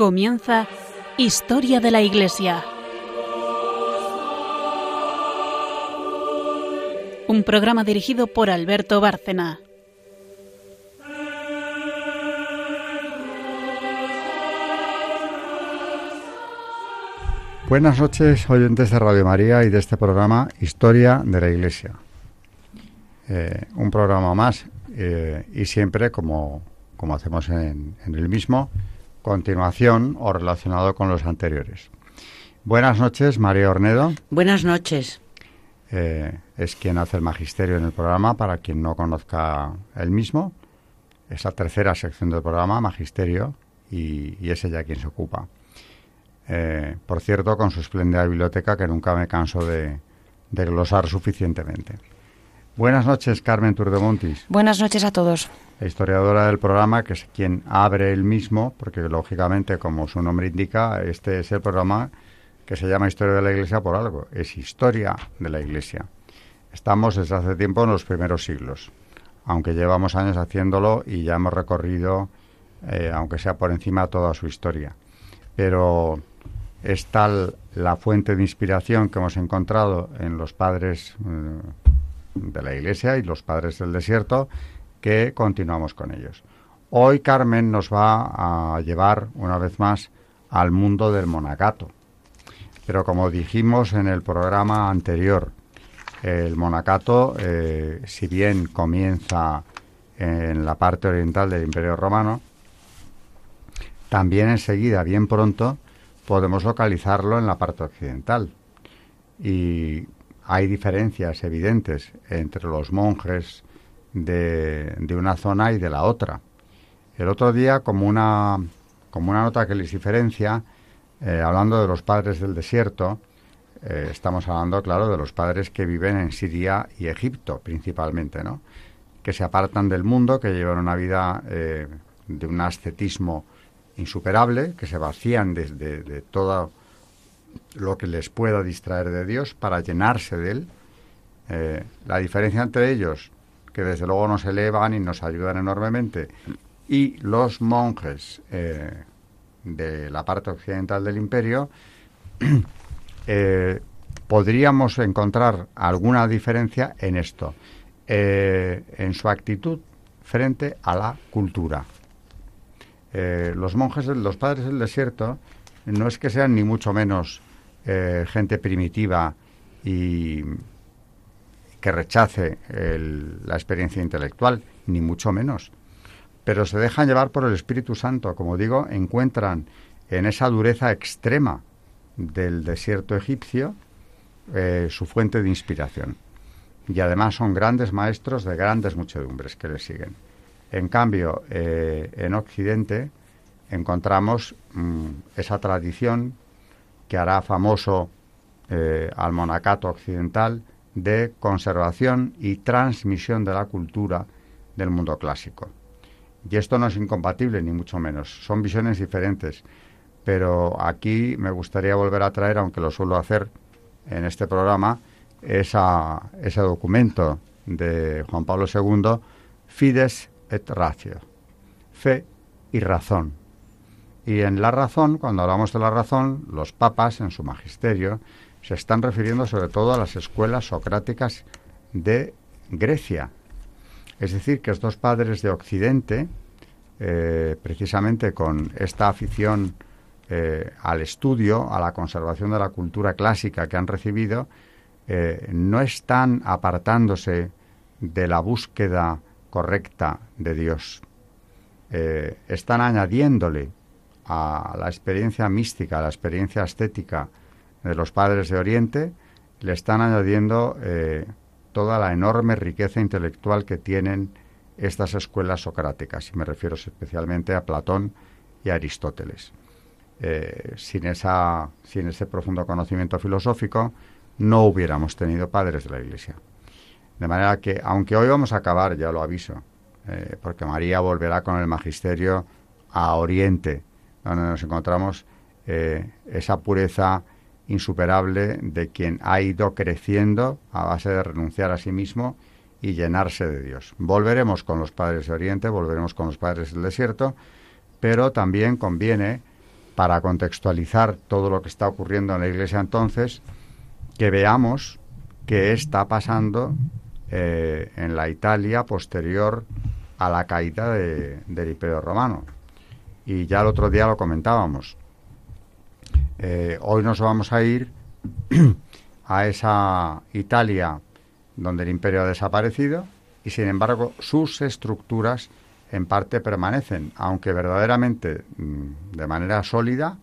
Comienza Historia de la Iglesia. Un programa dirigido por Alberto Bárcena. Buenas noches, oyentes de Radio María y de este programa Historia de la Iglesia. Eh, un programa más eh, y siempre, como, como hacemos en, en el mismo, continuación o relacionado con los anteriores. Buenas noches, María Ornedo. Buenas noches. Eh, es quien hace el magisterio en el programa, para quien no conozca el mismo. Es la tercera sección del programa, magisterio, y, y es ella quien se ocupa. Eh, por cierto, con su espléndida biblioteca que nunca me canso de, de glosar suficientemente. Buenas noches, Carmen Turdemontis. Buenas noches a todos. La historiadora del programa, que es quien abre el mismo, porque lógicamente, como su nombre indica, este es el programa que se llama Historia de la Iglesia por algo. Es historia de la Iglesia. Estamos desde hace tiempo en los primeros siglos, aunque llevamos años haciéndolo y ya hemos recorrido, eh, aunque sea por encima, toda su historia. Pero es tal la fuente de inspiración que hemos encontrado en los padres eh, de la Iglesia y los padres del desierto que continuamos con ellos. Hoy Carmen nos va a llevar una vez más al mundo del monacato. Pero como dijimos en el programa anterior, el monacato, eh, si bien comienza en la parte oriental del Imperio Romano, también enseguida, bien pronto, podemos localizarlo en la parte occidental. Y hay diferencias evidentes entre los monjes de, una zona y de la otra. El otro día, como una, como una nota que les diferencia, eh, hablando de los padres del desierto, eh, estamos hablando, claro, de los padres que viven en Siria y Egipto, principalmente, ¿no? Que se apartan del mundo, que llevan una vida eh, de un ascetismo insuperable, que se vacían de, de, de todo lo que les pueda distraer de Dios para llenarse de Él. Eh, la diferencia entre ellos, que desde luego nos elevan y nos ayudan enormemente, y los monjes eh, de la parte occidental del imperio, eh, podríamos encontrar alguna diferencia en esto, en su actitud frente a la cultura. los monjes, los padres del desierto, no es que sean ni mucho menos eh, gente primitiva y que rechace el, la experiencia intelectual, ni mucho menos. Pero se dejan llevar por el Espíritu Santo, como digo, encuentran en esa dureza extrema del desierto egipcio eh, su fuente de inspiración. Y además son grandes maestros de grandes muchedumbres que les siguen. En cambio, eh, en Occidente encontramos mmm, esa tradición que hará famoso eh, al monacato occidental de conservación y transmisión de la cultura del mundo clásico. Y esto no es incompatible, ni mucho menos. Son visiones diferentes. Pero aquí me gustaría volver a traer, aunque lo suelo hacer en este programa, ese documento de Juan Pablo II, Fides et Ratio, fe y razón. Y en la razón, cuando hablamos de la razón, los papas en su magisterio se están refiriendo sobre todo a las escuelas socráticas de Grecia. Es decir, que estos padres de Occidente, eh, precisamente con esta afición eh, al estudio, a la conservación de la cultura clásica que han recibido, eh, no están apartándose de la búsqueda correcta de Dios. están añadiéndole a la experiencia mística, a la experiencia estética de los padres de Oriente, le están añadiendo eh, toda la enorme riqueza intelectual que tienen estas escuelas socráticas, y me refiero especialmente a Platón y a Aristóteles. Eh, sin, esa, sin ese profundo conocimiento filosófico, no hubiéramos tenido padres de la Iglesia. De manera que, aunque hoy vamos a acabar, ya lo aviso, eh, porque María volverá con el magisterio a Oriente, donde nos encontramos eh, esa pureza insuperable de quien ha ido creciendo a base de renunciar a sí mismo y llenarse de Dios. Volveremos con los padres de Oriente, volveremos con los padres del desierto, pero también conviene para contextualizar todo lo que está ocurriendo en la Iglesia entonces, que veamos qué está pasando eh, en la Italia posterior a la caída del Imperio Romano. Y ya el otro día lo comentábamos. Eh, hoy nos vamos a ir a esa Italia donde el imperio ha desaparecido y sin embargo sus estructuras en parte permanecen, aunque verdaderamente mm, de manera sólida,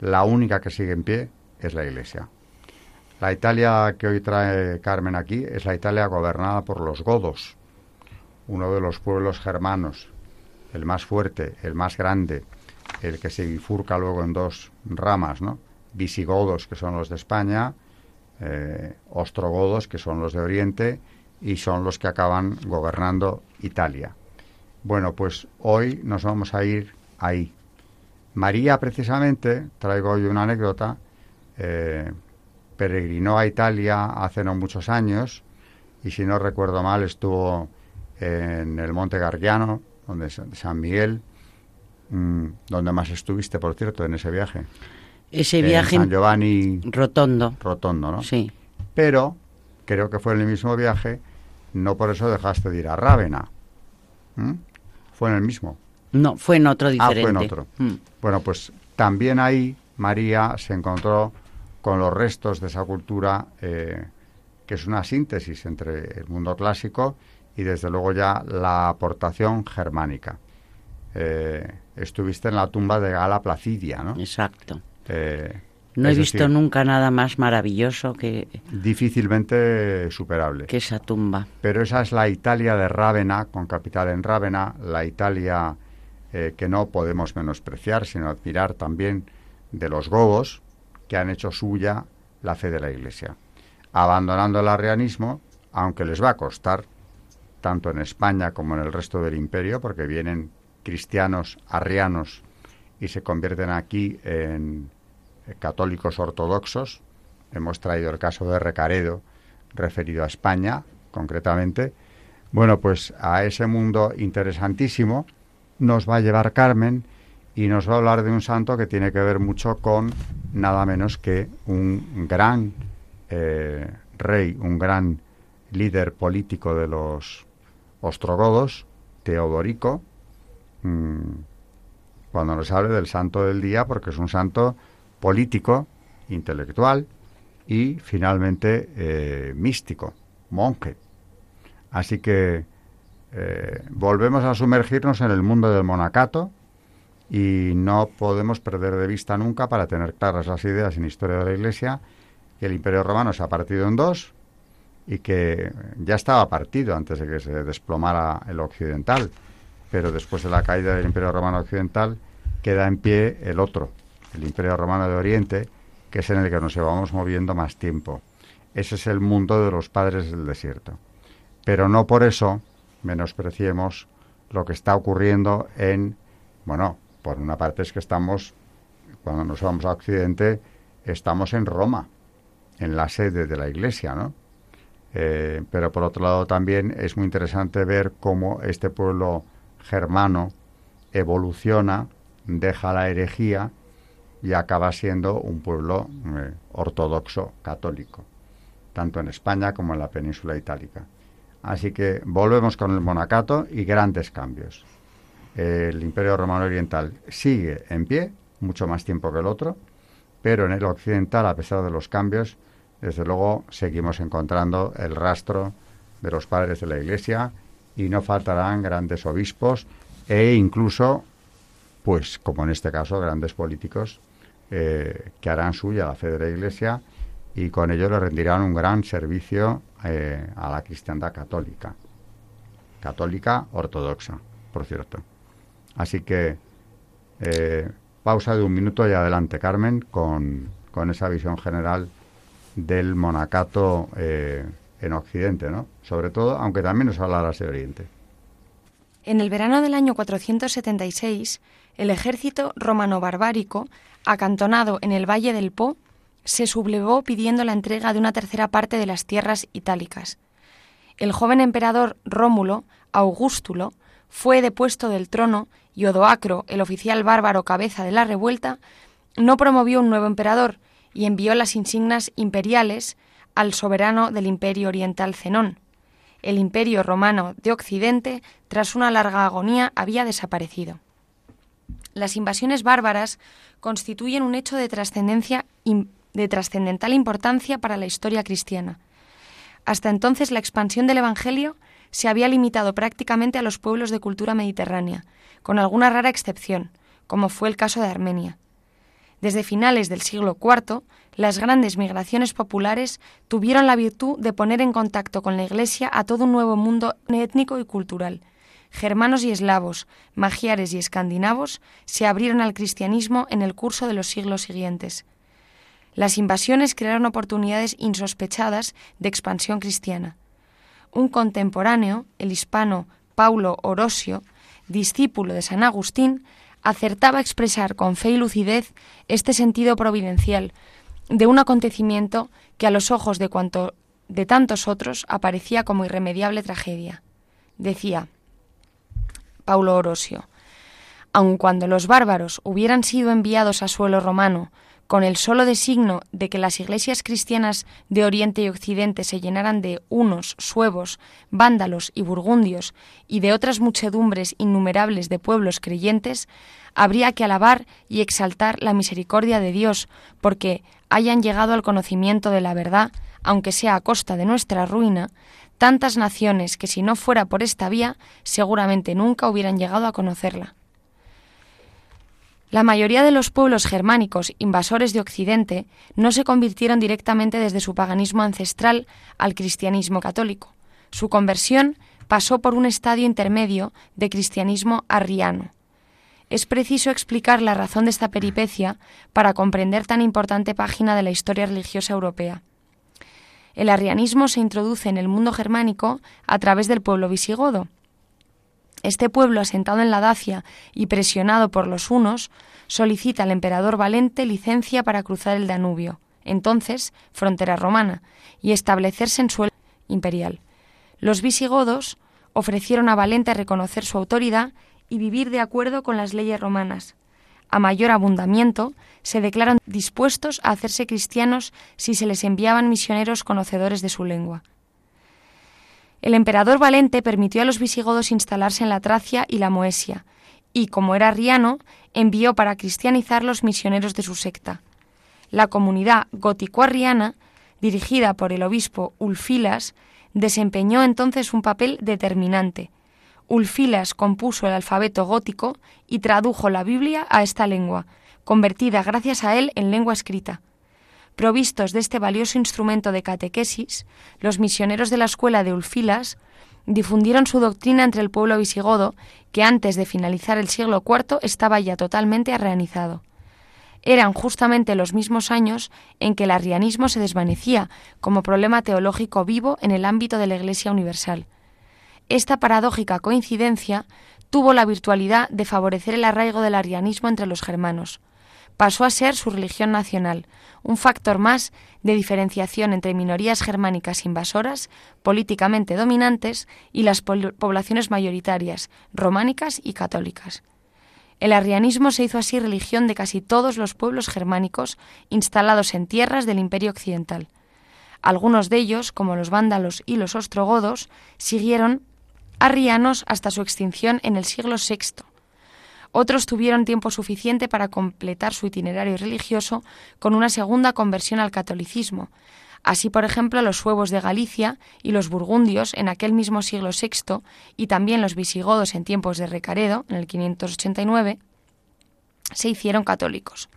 la única que sigue en pie es la Iglesia. La Italia que hoy trae Carmen aquí es la Italia gobernada por los godos, uno de los pueblos germanos, el más fuerte, el más grande, el que se bifurca luego en dos ramas, ¿no? Visigodos, que son los de España, eh, ostrogodos, que son los de Oriente, y son los que acaban gobernando Italia. Bueno, pues hoy nos vamos a ir ahí. María, precisamente, traigo hoy una anécdota, eh, peregrinó a Italia hace no muchos años y si no recuerdo mal estuvo en el Monte Gargiano, donde San Miguel, mm, donde más estuviste, por cierto, en ese viaje. Ese viaje en San Giovanni Rotondo. Rotondo, ¿no? Sí. Pero creo que fue en el mismo viaje, no por eso dejaste de ir a Rávena. Fue en el mismo. No, fue en otro diferente. Ah, fue en otro. Mm. Bueno, pues también ahí María se encontró con los restos de esa cultura eh, que es una síntesis entre el mundo clásico y desde luego ya la aportación germánica. Eh, estuviste en la tumba de Gala Placidia, ¿no? Exacto. Eh, no he visto nunca nada más maravilloso que... Difícilmente superable. Que esa tumba. Pero esa es la Italia de Rávena, con capital en Rávena, la Italia eh, que no podemos menospreciar, sino admirar también de los gobos que han hecho suya la fe de la Iglesia. Abandonando el arrianismo, aunque les va a costar, tanto en España como en el resto del imperio, porque vienen cristianos arrianos y se convierten aquí en católicos ortodoxos. Hemos traído el caso de Recaredo, referido a España, concretamente. Bueno, pues a ese mundo interesantísimo nos va a llevar Carmen y nos va a hablar de un santo que tiene que ver mucho con nada menos que un gran eh, rey, un gran líder político de los ostrogodos, Teodorico, mm, cuando nos hable del santo del día, porque es un santo político, intelectual y finalmente eh, místico, monje. Así que eh, volvemos a sumergirnos en el mundo del monacato y no podemos perder de vista nunca, para tener claras las ideas en historia de la Iglesia, que el Imperio Romano se ha partido en dos y que ya estaba partido antes de que se desplomara el occidental, pero después de la caída del Imperio Romano Occidental queda en pie el otro, el Imperio Romano de Oriente, que es en el que nos llevamos moviendo más tiempo. Ese es el mundo de los padres del desierto. Pero no por eso menospreciemos lo que está ocurriendo en, bueno, por una parte es que estamos, cuando nos vamos a Occidente, estamos en Roma, en la sede de la Iglesia, ¿no? Eh, pero por otro lado también es muy interesante ver cómo este pueblo germano evoluciona, deja la herejía y acaba siendo un pueblo eh, ortodoxo católico, tanto en España como en la península itálica. Así que volvemos con el monacato y grandes cambios. El Imperio Romano Oriental sigue en pie, mucho más tiempo que el otro, pero en el occidental, a pesar de los cambios, desde luego seguimos encontrando el rastro de los padres de la Iglesia y no faltarán grandes obispos e incluso, pues como en este caso, grandes políticos eh, que harán suya la fe de la Iglesia y con ello le rendirán un gran servicio eh, a la cristiandad católica, católica ortodoxa, por cierto. Así que eh, pausa de un minuto y adelante, Carmen, con, con esa visión general del monacato eh, en Occidente, ¿no? Sobre todo, aunque también nos hablarás de Oriente. En el verano del año 476, el ejército romano-barbárico, acantonado en el valle del Po, se sublevó pidiendo la entrega de una tercera parte de las tierras itálicas. El joven emperador Rómulo, Augustulo, fue depuesto del trono y Odoacro, el oficial bárbaro cabeza de la revuelta, no promovió un nuevo emperador y envió las insignias imperiales al soberano del imperio oriental Zenón. El imperio romano de Occidente, tras una larga agonía, había desaparecido. Las invasiones bárbaras constituyen un hecho de de trascendental importancia para la historia cristiana. Hasta entonces la expansión del Evangelio se había limitado prácticamente a los pueblos de cultura mediterránea, con alguna rara excepción, como fue el caso de Armenia. Desde finales del siglo IV, las grandes migraciones populares tuvieron la virtud de poner en contacto con la Iglesia a todo un nuevo mundo étnico y cultural. Germanos y eslavos, magiares y escandinavos se abrieron al cristianismo en el curso de los siglos siguientes. Las invasiones crearon oportunidades insospechadas de expansión cristiana. Un contemporáneo, el hispano Paulo Orosio, discípulo de San Agustín, acertaba a expresar con fe y lucidez este sentido providencial de un acontecimiento que a los ojos de cuanto de tantos otros aparecía como irremediable tragedia. Decía Paulo Orosio, aun cuando los bárbaros hubieran sido enviados a suelo romano con el solo designo de que las iglesias cristianas de Oriente y Occidente se llenaran de unos, suevos, vándalos y burgundios, y de otras muchedumbres innumerables de pueblos creyentes, habría que alabar y exaltar la misericordia de Dios, porque hayan llegado al conocimiento de la verdad, aunque sea a costa de nuestra ruina, tantas naciones que si no fuera por esta vía, seguramente nunca hubieran llegado a conocerla. La mayoría de los pueblos germánicos invasores de Occidente no se convirtieron directamente desde su paganismo ancestral al cristianismo católico. Su conversión pasó por un estadio intermedio de cristianismo arriano. Es preciso explicar la razón de esta peripecia para comprender tan importante página de la historia religiosa europea. El arrianismo se introduce en el mundo germánico a través del pueblo visigodo, este pueblo, asentado en la Dacia y presionado por los hunos, solicita al emperador Valente licencia para cruzar el Danubio, entonces frontera romana, y establecerse en suelo imperial. Los visigodos ofrecieron a Valente reconocer su autoridad y vivir de acuerdo con las leyes romanas. A mayor abundamiento, se declaran dispuestos a hacerse cristianos si se les enviaban misioneros conocedores de su lengua. El emperador Valente permitió a los visigodos instalarse en la Tracia y la Moesia, y, como era riano, envió para cristianizar los misioneros de su secta. La comunidad gótico-arriana, dirigida por el obispo Ulfilas, desempeñó entonces un papel determinante. Ulfilas compuso el alfabeto gótico y tradujo la Biblia a esta lengua, convertida gracias a él en lengua escrita. Provistos de este valioso instrumento de catequesis, los misioneros de la escuela de Ulfilas difundieron su doctrina entre el pueblo visigodo, que antes de finalizar el siglo IV estaba ya totalmente arrianizado. Eran justamente los mismos años en que el arrianismo se desvanecía como problema teológico vivo en el ámbito de la Iglesia Universal. Esta paradójica coincidencia tuvo la virtualidad de favorecer el arraigo del arrianismo entre los germanos pasó a ser su religión nacional, un factor más de diferenciación entre minorías germánicas invasoras, políticamente dominantes, y las poblaciones mayoritarias, románicas y católicas. El arrianismo se hizo así religión de casi todos los pueblos germánicos instalados en tierras del Imperio Occidental. Algunos de ellos, como los vándalos y los ostrogodos, siguieron arrianos hasta su extinción en el siglo VI, otros tuvieron tiempo suficiente para completar su itinerario religioso con una segunda conversión al catolicismo. Así, por ejemplo, los suevos de Galicia y los burgundios en aquel mismo siglo VI y también los visigodos en tiempos de Recaredo, en el 589, se hicieron católicos.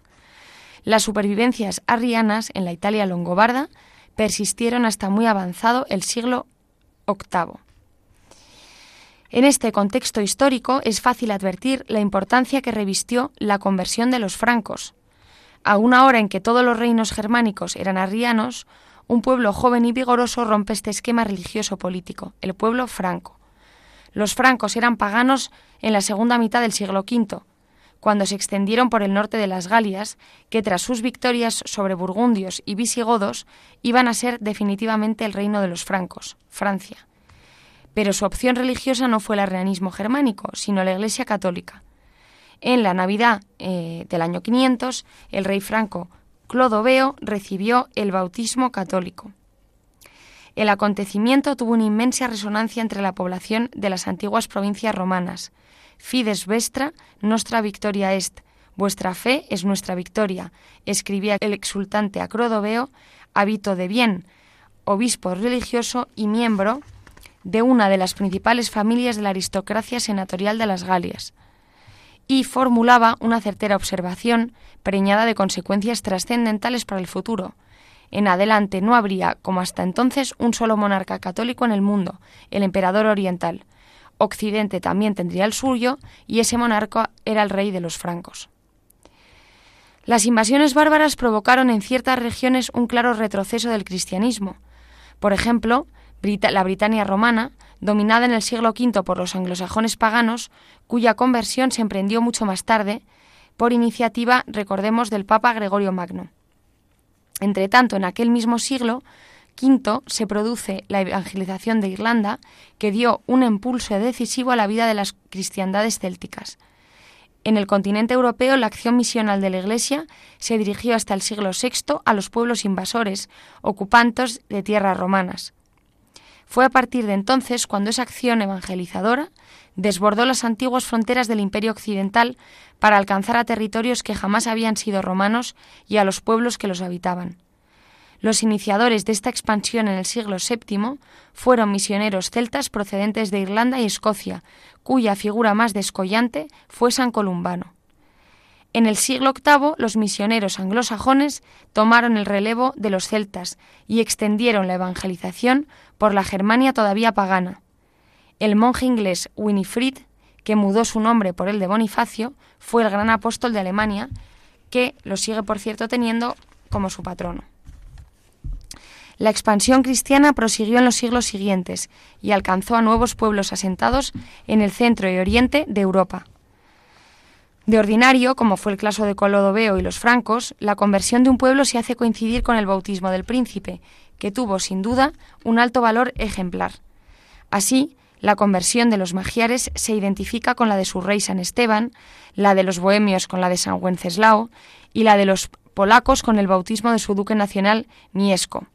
Las supervivencias arrianas en la Italia longobarda persistieron hasta muy avanzado el siglo VIII. En este contexto histórico es fácil advertir la importancia que revistió la conversión de los francos. A una hora en que todos los reinos germánicos eran arrianos, un pueblo joven y vigoroso rompe este esquema religioso político, el pueblo franco. Los francos eran paganos en la segunda mitad del siglo V, cuando se extendieron por el norte de las Galias, que tras sus victorias sobre burgundios y visigodos iban a ser definitivamente el reino de los francos, Francia pero su opción religiosa no fue el arrianismo germánico, sino la Iglesia católica. En la Navidad eh, del año 500, el rey franco Clodoveo recibió el bautismo católico. El acontecimiento tuvo una inmensa resonancia entre la población de las antiguas provincias romanas. Fides vestra, nostra victoria est. Vuestra fe es nuestra victoria, escribía el exultante Acrodoveo, hábito de bien, obispo religioso y miembro de una de las principales familias de la aristocracia senatorial de las Galias, y formulaba una certera observación preñada de consecuencias trascendentales para el futuro, en adelante no habría, como hasta entonces, un solo monarca católico en el mundo, el emperador oriental. Occidente también tendría el suyo, y ese monarca era el rey de los francos. Las invasiones bárbaras provocaron en ciertas regiones un claro retroceso del cristianismo. Por ejemplo, la Britania romana, dominada en el siglo V por los anglosajones paganos, cuya conversión se emprendió mucho más tarde, por iniciativa, recordemos, del Papa Gregorio Magno. Entre tanto, en aquel mismo siglo V se produce la evangelización de Irlanda, que dio un impulso decisivo a la vida de las cristiandades célticas. En el continente europeo, la acción misional de la Iglesia se dirigió hasta el siglo VI a los pueblos invasores, ocupantes de tierras romanas. Fue a partir de entonces cuando esa acción evangelizadora desbordó las antiguas fronteras del Imperio Occidental para alcanzar a territorios que jamás habían sido romanos y a los pueblos que los habitaban. Los iniciadores de esta expansión en el siglo VII fueron misioneros celtas procedentes de Irlanda y Escocia, cuya figura más descollante fue San Columbano. En el siglo VIII los misioneros anglosajones tomaron el relevo de los celtas y extendieron la evangelización por la Germania todavía pagana. El monje inglés Winifred, que mudó su nombre por el de Bonifacio, fue el gran apóstol de Alemania, que lo sigue, por cierto, teniendo como su patrono. La expansión cristiana prosiguió en los siglos siguientes y alcanzó a nuevos pueblos asentados en el centro y oriente de Europa. De ordinario, como fue el caso de Colodoveo y los francos, la conversión de un pueblo se hace coincidir con el bautismo del príncipe, que tuvo, sin duda, un alto valor ejemplar. Así, la conversión de los magiares se identifica con la de su rey San Esteban, la de los bohemios con la de San Wenceslao y la de los polacos con el bautismo de su duque nacional Miesco.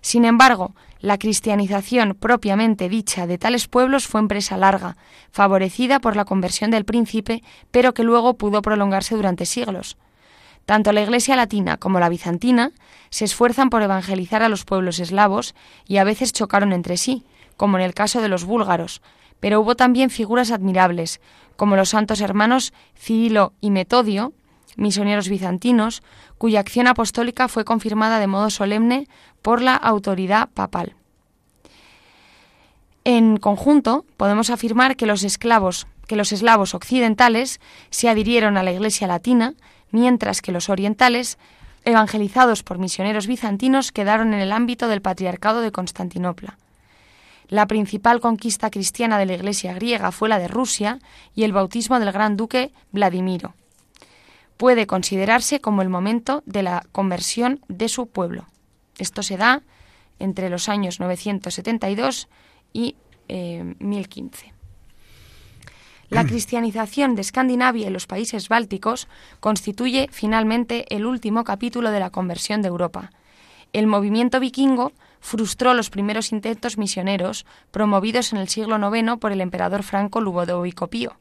Sin embargo, la cristianización propiamente dicha de tales pueblos fue empresa larga, favorecida por la conversión del príncipe, pero que luego pudo prolongarse durante siglos. Tanto la Iglesia latina como la bizantina se esfuerzan por evangelizar a los pueblos eslavos y a veces chocaron entre sí, como en el caso de los búlgaros, pero hubo también figuras admirables, como los santos hermanos Cirilo y Metodio, misioneros bizantinos, cuya acción apostólica fue confirmada de modo solemne por la autoridad papal. En conjunto, podemos afirmar que los esclavos, que los eslavos occidentales se adhirieron a la Iglesia latina, mientras que los orientales, evangelizados por misioneros bizantinos, quedaron en el ámbito del patriarcado de Constantinopla. La principal conquista cristiana de la Iglesia griega fue la de Rusia y el bautismo del gran duque Vladimiro. Puede considerarse como el momento de la conversión de su pueblo. Esto se da entre los años 972 y 1015. Eh, la cristianización de Escandinavia y los países bálticos constituye finalmente el último capítulo de la conversión de Europa. El movimiento vikingo frustró los primeros intentos misioneros promovidos en el siglo IX por el emperador franco Ludovico Pío.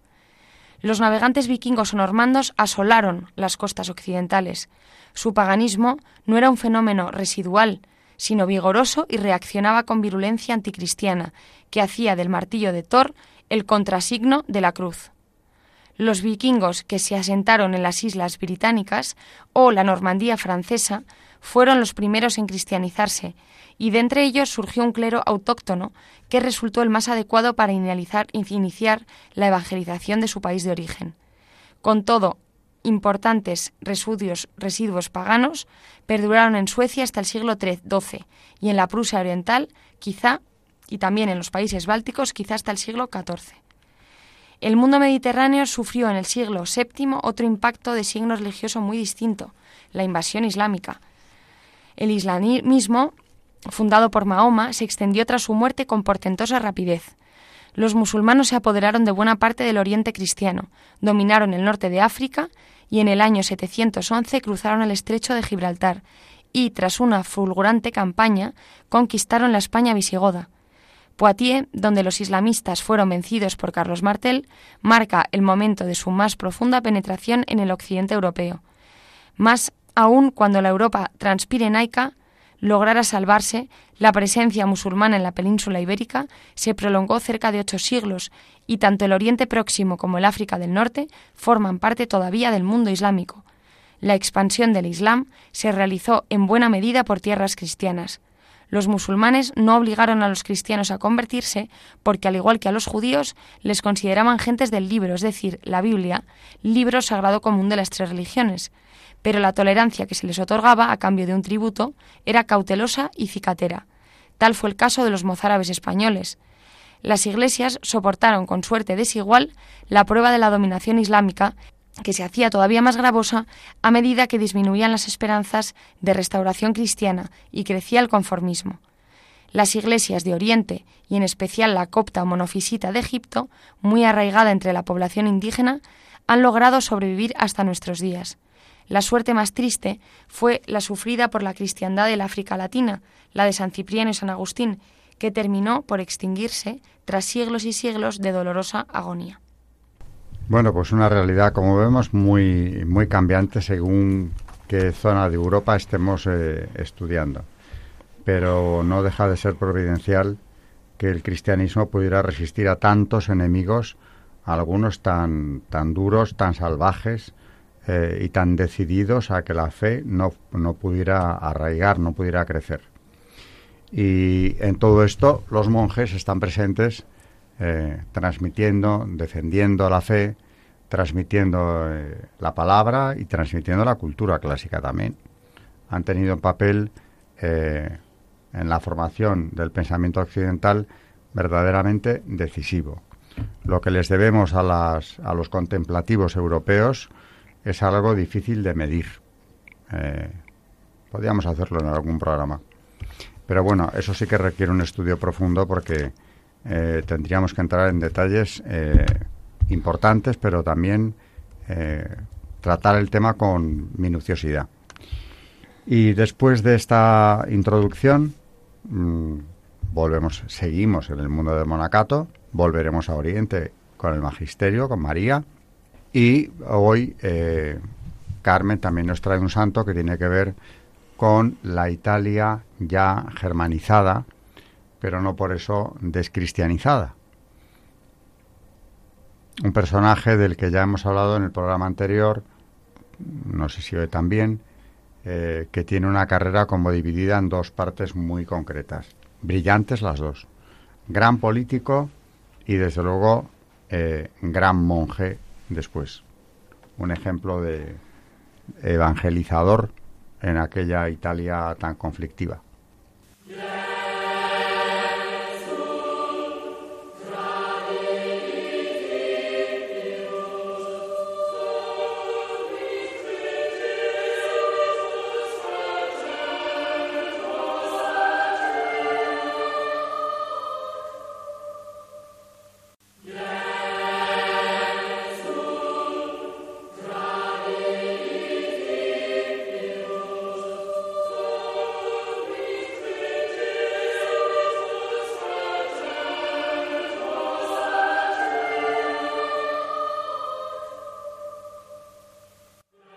Los navegantes vikingos o normandos asolaron las costas occidentales. Su paganismo no era un fenómeno residual, sino vigoroso y reaccionaba con virulencia anticristiana, que hacía del martillo de Thor el contrasigno de la cruz. Los vikingos que se asentaron en las islas británicas o la Normandía francesa fueron los primeros en cristianizarse y de entre ellos surgió un clero autóctono que resultó el más adecuado para iniciar, la evangelización de su país de origen. Con todo, importantes residuos, residuos paganos perduraron en Suecia hasta el siglo XII y en la Prusia Oriental, quizá, y también en los países bálticos, quizá hasta el siglo XIV. El mundo mediterráneo sufrió en el siglo VII otro impacto de signo religioso muy distinto, la invasión islámica. El islamismo fundado por Mahoma, se extendió tras su muerte con portentosa rapidez. los musulmanos se apoderaron de buena parte del oriente cristiano, dominaron el norte de África y en el año 711 cruzaron el estrecho de Gibraltar y, tras una fulgurante campaña, conquistaron la España visigoda. Poitiers, donde los islamistas fueron vencidos por Carlos Martel, marca el momento de su más profunda penetración en el occidente europeo. Más aún cuando la Europa transpirenaica lograra salvarse, la presencia musulmana en la península ibérica se prolongó cerca de ocho siglos y tanto el Oriente Próximo como el África del Norte forman parte todavía del mundo islámico. La expansión del Islam se realizó en buena medida por tierras cristianas. Los musulmanes no obligaron a los cristianos a convertirse porque, al igual que a los judíos, les consideraban gentes del libro, es decir, la Biblia, libro sagrado común de las tres religiones pero la tolerancia que se les otorgaba a cambio de un tributo era cautelosa y cicatera. Tal fue el caso de los mozárabes españoles. Las iglesias soportaron con suerte desigual la prueba de la dominación islámica, que se hacía todavía más gravosa a medida que disminuían las esperanzas de restauración cristiana y crecía el conformismo. Las iglesias de Oriente, y en especial la copta o monofisita de Egipto, muy arraigada entre la población indígena, han logrado sobrevivir hasta nuestros días. La suerte más triste fue la sufrida por la cristiandad del África Latina, la de San Cipriano y San Agustín, que terminó por extinguirse tras siglos y siglos de dolorosa agonía. Bueno, pues una realidad, como vemos, muy, muy cambiante según qué zona de Europa estemos eh, estudiando. Pero no deja de ser providencial que el cristianismo pudiera resistir a tantos enemigos, algunos tan, tan duros, tan salvajes, eh, y tan decididos a que la fe no, no pudiera arraigar, no pudiera crecer. Y en todo esto los monjes están presentes eh, transmitiendo, defendiendo la fe, transmitiendo eh, la palabra y transmitiendo la cultura clásica también. Han tenido un papel en la formación del pensamiento occidental verdaderamente decisivo. Lo que les debemos a, las, a los contemplativos europeos es algo difícil de medir. Eh, podríamos hacerlo en algún programa. Pero bueno, eso sí que requiere un estudio profundo porque eh, tendríamos que entrar en detalles eh, importantes, pero también tratar el tema con minuciosidad. Y después de esta introducción, mm, volvemos, seguimos en el mundo del monacato, volveremos a Oriente con el magisterio, con María, y hoy eh, Carmen también nos trae un santo que tiene que ver con la Italia ya germanizada, pero no por eso descristianizada. Un personaje del que ya hemos hablado en el programa anterior, no sé si hoy también, eh, que tiene una carrera como dividida en dos partes muy concretas. Brillantes las dos. Gran político y desde luego eh, gran monje después. Un ejemplo de evangelizador en aquella Italia tan conflictiva.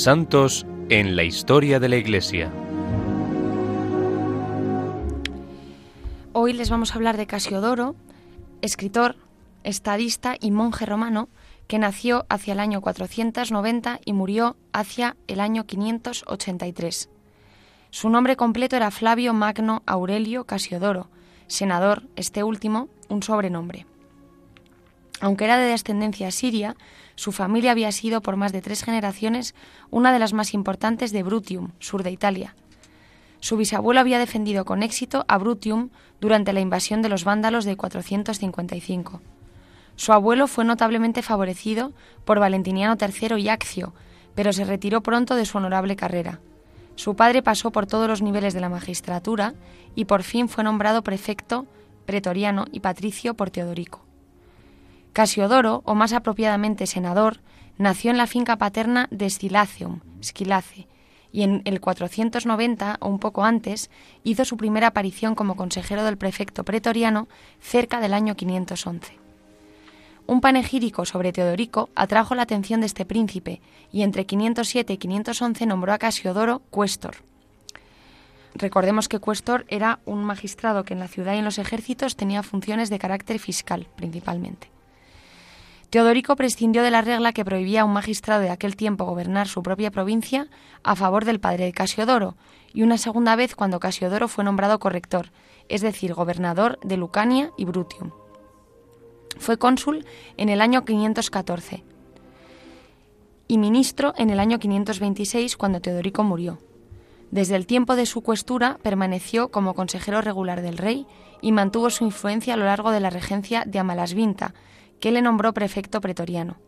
Santos en la historia de la Iglesia. Hoy les vamos a hablar de Casiodoro, escritor, estadista y monje romano que nació hacia el año 490 y murió hacia el año 583. Su nombre completo era Flavio Magno Aurelio Casiodoro, senador, este último, un sobrenombre. Aunque era de descendencia siria, su familia había sido por más de tres generaciones una de las más importantes de Brutium, sur de Italia. Su bisabuelo había defendido con éxito a Brutium durante la invasión de los vándalos de 455. Su abuelo fue notablemente favorecido por Valentiniano III y Accio, pero se retiró pronto de su honorable carrera. Su padre pasó por todos los niveles de la magistratura y por fin fue nombrado prefecto pretoriano y patricio por Teodorico. Casiodoro, o más apropiadamente senador, nació en la finca paterna de Scilaceum, Squilace, y en el 490, o un poco antes, hizo su primera aparición como consejero del prefecto pretoriano cerca del año 511. Un panegírico sobre Teodorico atrajo la atención de este príncipe y entre 507 y 511 nombró a Casiodoro cuestor. Recordemos que cuestor era un magistrado que en la ciudad y en los ejércitos tenía funciones de carácter fiscal principalmente. Teodorico prescindió de la regla que prohibía a un magistrado de aquel tiempo gobernar su propia provincia a favor del padre de Casiodoro, y una segunda vez cuando Casiodoro fue nombrado corrector, es decir, gobernador de Lucania y Brutium. Fue cónsul en el año 514 y ministro en el año 526 cuando Teodorico murió. Desde el tiempo de su cuestura permaneció como consejero regular del rey y mantuvo su influencia a lo largo de la regencia de Amalasvinta, que le nombró prefecto pretoriano.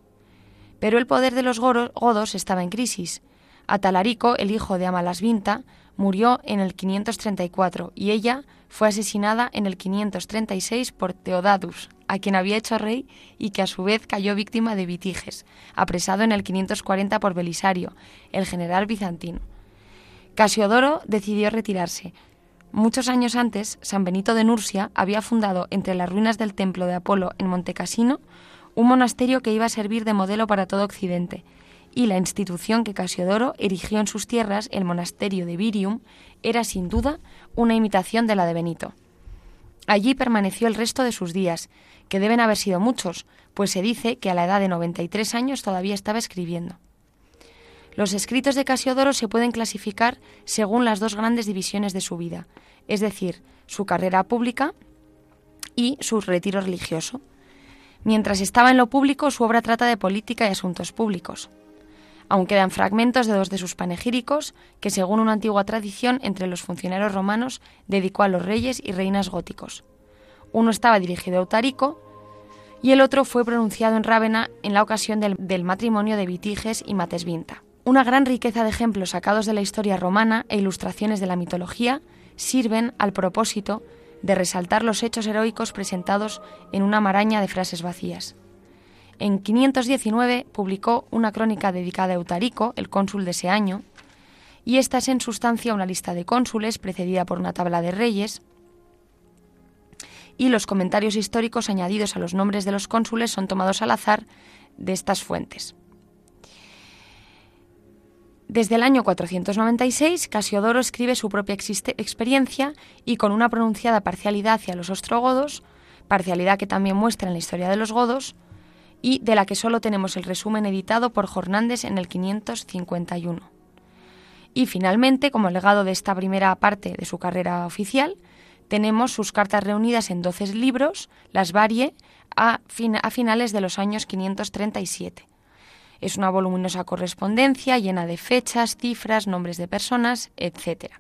Pero el poder de los godos estaba en crisis. Atalarico, el hijo de Amalasvinta, murió en el 534 y ella fue asesinada en el 536 por Teodadus, a quien había hecho rey y que a su vez cayó víctima de Vitiges, apresado en el 540 por Belisario, el general bizantino. Casiodoro decidió retirarse, Muchos años antes, San Benito de Nursia había fundado entre las ruinas del templo de Apolo en Montecassino un monasterio que iba a servir de modelo para todo Occidente, y la institución que Casiodoro erigió en sus tierras, el monasterio de Virium, era sin duda una imitación de la de Benito. Allí permaneció el resto de sus días, que deben haber sido muchos, pues se dice que a la edad de 93 años todavía estaba escribiendo. Los escritos de Casiodoro se pueden clasificar según las dos grandes divisiones de su vida, es decir, su carrera pública y su retiro religioso. Mientras estaba en lo público, su obra trata de política y asuntos públicos. Aún quedan fragmentos de dos de sus panegíricos, que según una antigua tradición entre los funcionarios romanos dedicó a los reyes y reinas góticos. Uno estaba dirigido a Eutarico y el otro fue pronunciado en Rávena en la ocasión del, del matrimonio de Vitiges y Matesvinta. Una gran riqueza de ejemplos sacados de la historia romana e ilustraciones de la mitología sirven al propósito de resaltar los hechos heroicos presentados en una maraña de frases vacías. En 519 publicó una crónica dedicada a Eutarico, el cónsul de ese año, y esta es en sustancia una lista de cónsules precedida por una tabla de reyes, y los comentarios históricos añadidos a los nombres de los cónsules son tomados al azar de estas fuentes. Desde el año 496, Casiodoro escribe su propia experiencia y con una pronunciada parcialidad hacia los ostrogodos, parcialidad que también muestra en la historia de los godos, y de la que solo tenemos el resumen editado por Jornández en el 551. Y finalmente, como legado de esta primera parte de su carrera oficial, tenemos sus cartas reunidas en 12 libros, las varie, a, a finales de los años 537. Es una voluminosa correspondencia llena de fechas, cifras, nombres de personas, etc.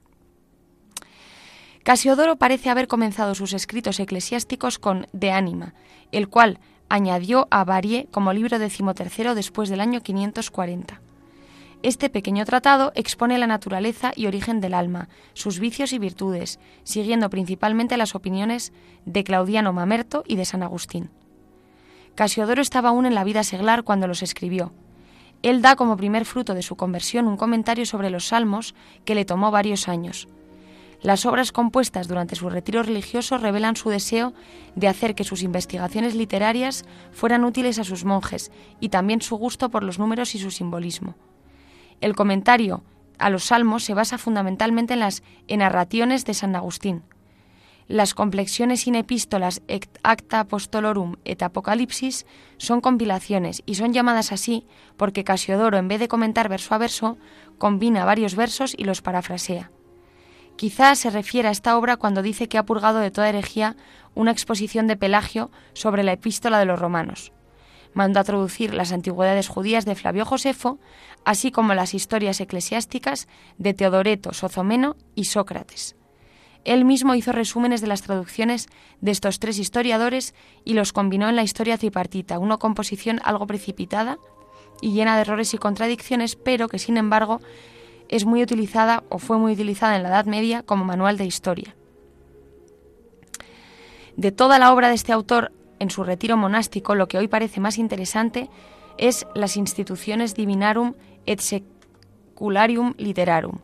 Casiodoro parece haber comenzado sus escritos eclesiásticos con De Anima, el cual añadió a Varie como libro decimotercero después del año 540. Este pequeño tratado expone la naturaleza y origen del alma, sus vicios y virtudes, siguiendo principalmente las opiniones de Claudiano Mamerto y de San Agustín. Casiodoro estaba aún en la vida seglar cuando los escribió, él da como primer fruto de su conversión un comentario sobre los salmos que le tomó varios años. Las obras compuestas durante su retiro religioso revelan su deseo de hacer que sus investigaciones literarias fueran útiles a sus monjes y también su gusto por los números y su simbolismo. El comentario a los salmos se basa fundamentalmente en las enarraciones de San Agustín. Las complexiones in epístolas acta apostolorum et apocalipsis son compilaciones y son llamadas así porque Casiodoro, en vez de comentar verso a verso, combina varios versos y los parafrasea. Quizás se refiere a esta obra cuando dice que ha purgado de toda herejía una exposición de Pelagio sobre la epístola de los romanos. Mandó a traducir las antigüedades judías de Flavio Josefo, así como las historias eclesiásticas de Teodoreto, Sozomeno y Sócrates. Él mismo hizo resúmenes de las traducciones de estos tres historiadores y los combinó en la historia tripartita, una composición algo precipitada y llena de errores y contradicciones, pero que sin embargo es muy utilizada o fue muy utilizada en la Edad Media como manual de historia. De toda la obra de este autor en su retiro monástico, lo que hoy parece más interesante es las Instituciones Divinarum et Secularium Literarum,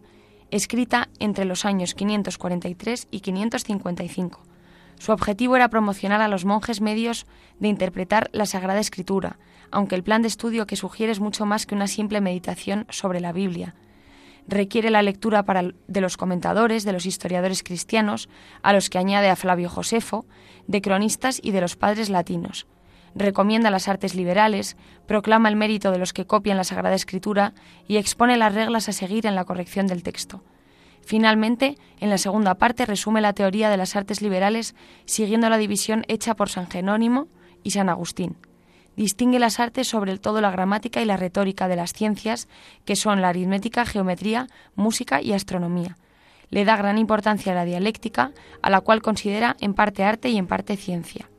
escrita entre los años 543 y 555. Su objetivo era promocionar a los monjes medios de interpretar la Sagrada Escritura, aunque el plan de estudio que sugiere es mucho más que una simple meditación sobre la Biblia. Requiere la lectura de los comentadores, de los historiadores cristianos, a los que añade a Flavio Josefo, de cronistas y de los padres latinos recomienda las artes liberales, proclama el mérito de los que copian la Sagrada Escritura y expone las reglas a seguir en la corrección del texto. Finalmente, en la segunda parte resume la teoría de las artes liberales siguiendo la división hecha por San Jerónimo y San Agustín. Distingue las artes sobre todo la gramática y la retórica de las ciencias, que son la aritmética, geometría, música y astronomía. Le da gran importancia a la dialéctica, a la cual considera en parte arte y en parte ciencia.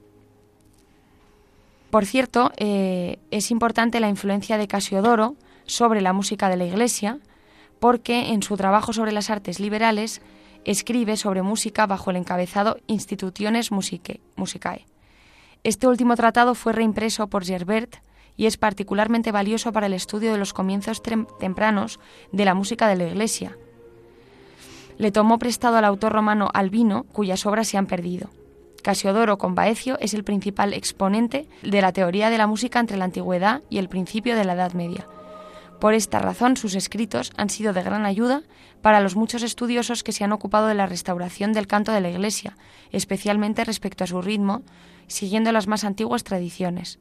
Por cierto, eh, es importante la influencia de Casiodoro sobre la música de la Iglesia, porque en su trabajo sobre las artes liberales escribe sobre música bajo el encabezado Institutiones Musicae. Este último tratado fue reimpreso por Gerbert y es particularmente valioso para el estudio de los comienzos tempranos de la música de la Iglesia. Le tomó prestado al autor romano Albino, cuyas obras se han perdido. Casiodoro con Baecio es el principal exponente de la teoría de la música entre la antigüedad y el principio de la Edad Media. Por esta razón, sus escritos han sido de gran ayuda para los muchos estudiosos que se han ocupado de la restauración del canto de la Iglesia, especialmente respecto a su ritmo, siguiendo las más antiguas tradiciones.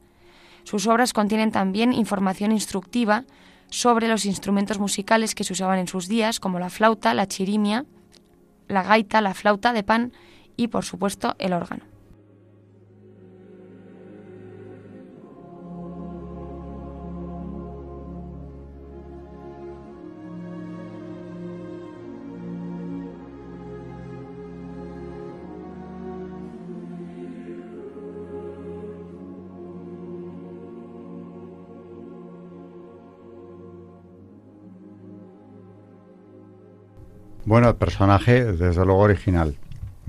Sus obras contienen también información instructiva sobre los instrumentos musicales que se usaban en sus días, como la flauta, la chirimia, la gaita, la flauta de pan y, por supuesto, el órgano. Bueno, el personaje, desde luego original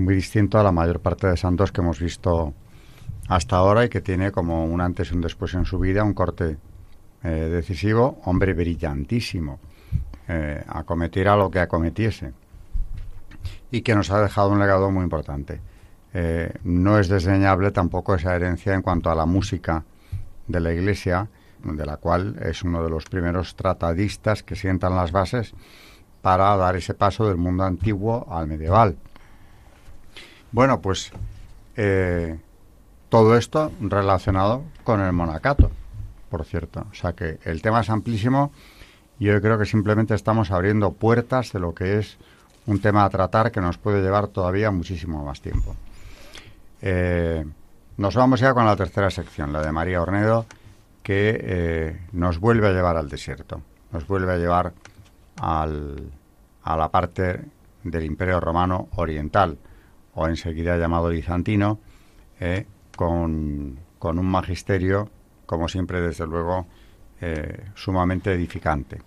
muy distinto a la mayor parte de santos que hemos visto hasta ahora y que tiene como un antes y un después en su vida, un corte eh, decisivo, hombre brillantísimo, eh, acometiera lo que acometiese y que nos ha dejado un legado muy importante. Eh, no es desdeñable tampoco esa herencia en cuanto a la música de la Iglesia, de la cual es uno de los primeros tratadistas que sientan las bases para dar ese paso del mundo antiguo al medieval. Bueno, pues eh, todo esto relacionado con el monacato, por cierto. O sea que el tema es amplísimo y yo creo que simplemente estamos abriendo puertas de lo que es un tema a tratar que nos puede llevar todavía muchísimo más tiempo. Eh, nos vamos ya con la tercera sección, la de María Ornedo, que eh, nos vuelve a llevar al desierto, nos vuelve a llevar al, a la parte del Imperio Romano Oriental o enseguida llamado bizantino, eh, con, un magisterio, como siempre, desde luego, eh, sumamente edificante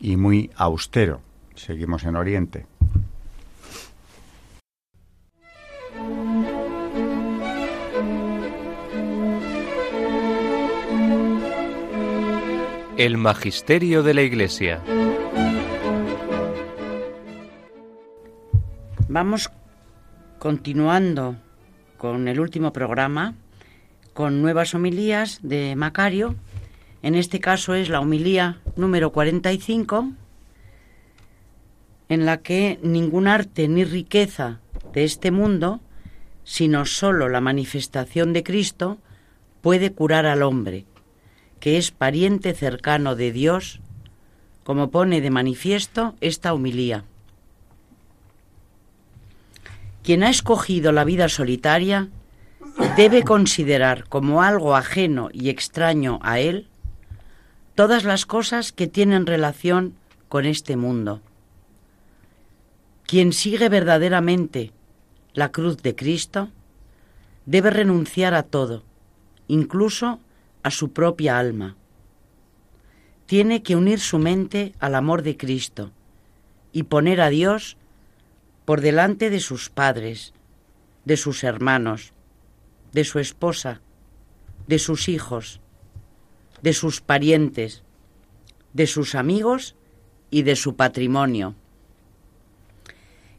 y muy austero. Seguimos en Oriente. El Magisterio de la Iglesia. Vamos continuando con el último programa, con nuevas homilías de Macario, En este caso es la humilía número 45, en la que ningún arte ni riqueza de este mundo, sino sólo la manifestación de Cristo, puede curar al hombre, que es pariente cercano de Dios, como pone de manifiesto esta humilía. Quien ha escogido la vida solitaria debe considerar como algo ajeno y extraño a él todas las cosas que tienen relación con este mundo. Quien sigue verdaderamente la cruz de Cristo debe renunciar a todo, incluso a su propia alma. Tiene que unir su mente al amor de Cristo y poner a Dios por delante de sus padres, de sus hermanos, de su esposa, de sus hijos, de sus parientes, de sus amigos y de su patrimonio.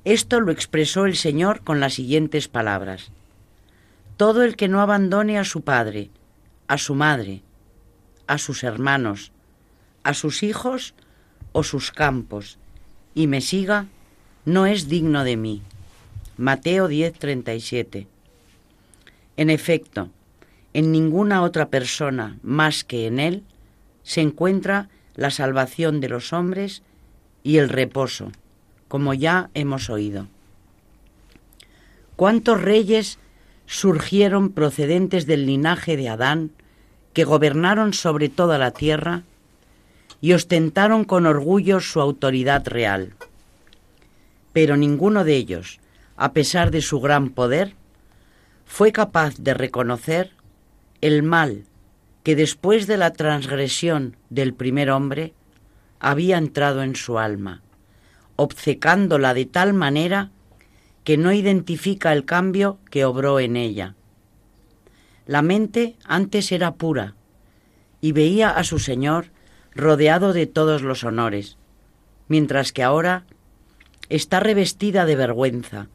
Esto lo expresó el Señor con las siguientes palabras. Todo el que no abandone a su padre, a su madre, a sus hermanos, a sus hijos o sus campos, y me siga, no es digno de mí. Mateo 10:37. En efecto, en ninguna otra persona más que en Él se encuentra la salvación de los hombres y el reposo, como ya hemos oído. ¿Cuántos reyes surgieron procedentes del linaje de Adán, que gobernaron sobre toda la tierra y ostentaron con orgullo su autoridad real? Pero ninguno de ellos, a pesar de su gran poder, fue capaz de reconocer el mal que después de la transgresión del primer hombre había entrado en su alma, obcecándola de tal manera que no identifica el cambio que obró en ella. La mente antes era pura y veía a su Señor rodeado de todos los honores, mientras que ahora está revestida de vergüenza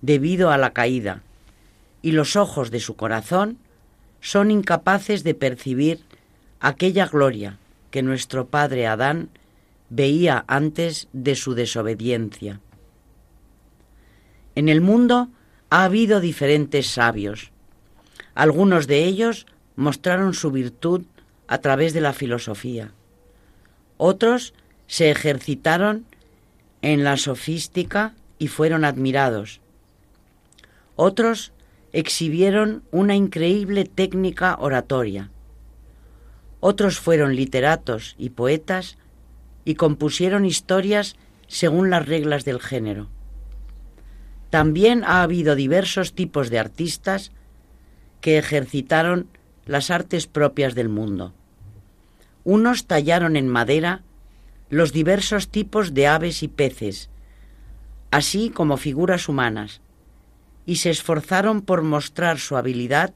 debido a la caída, y los ojos de su corazón son incapaces de percibir aquella gloria que nuestro padre Adán veía antes de su desobediencia. En el mundo ha habido diferentes sabios. Algunos de ellos mostraron su virtud a través de la filosofía. Otros se ejercitaron en la sofística y fueron admirados. Otros exhibieron una increíble técnica oratoria. Otros fueron literatos y poetas y compusieron historias según las reglas del género. También ha habido diversos tipos de artistas que ejercitaron las artes propias del mundo. Unos tallaron en madera los diversos tipos de aves y peces, así como figuras humanas, y se esforzaron por mostrar su habilidad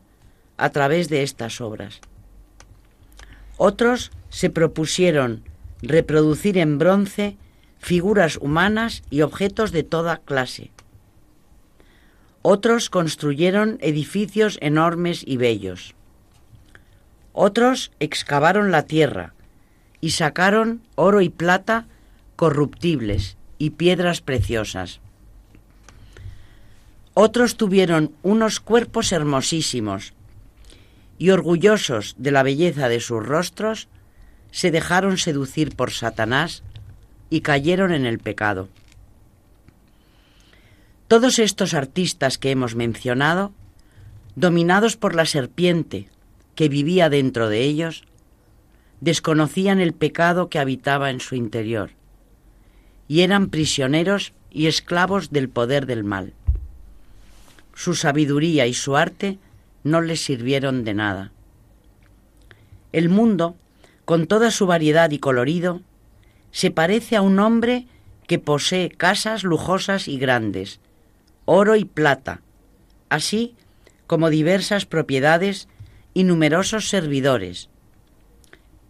a través de estas obras. Otros se propusieron reproducir en bronce figuras humanas y objetos de toda clase. Otros construyeron edificios enormes y bellos. Otros excavaron la tierra y sacaron oro y plata corruptibles y piedras preciosas. Otros tuvieron unos cuerpos hermosísimos y orgullosos de la belleza de sus rostros, se dejaron seducir por Satanás y cayeron en el pecado. Todos estos artistas que hemos mencionado, dominados por la serpiente que vivía dentro de ellos, desconocían el pecado que habitaba en su interior y eran prisioneros y esclavos del poder del mal su sabiduría y su arte no les sirvieron de nada. El mundo, con toda su variedad y colorido, se parece a un hombre que posee casas lujosas y grandes, oro y plata, así como diversas propiedades y numerosos servidores,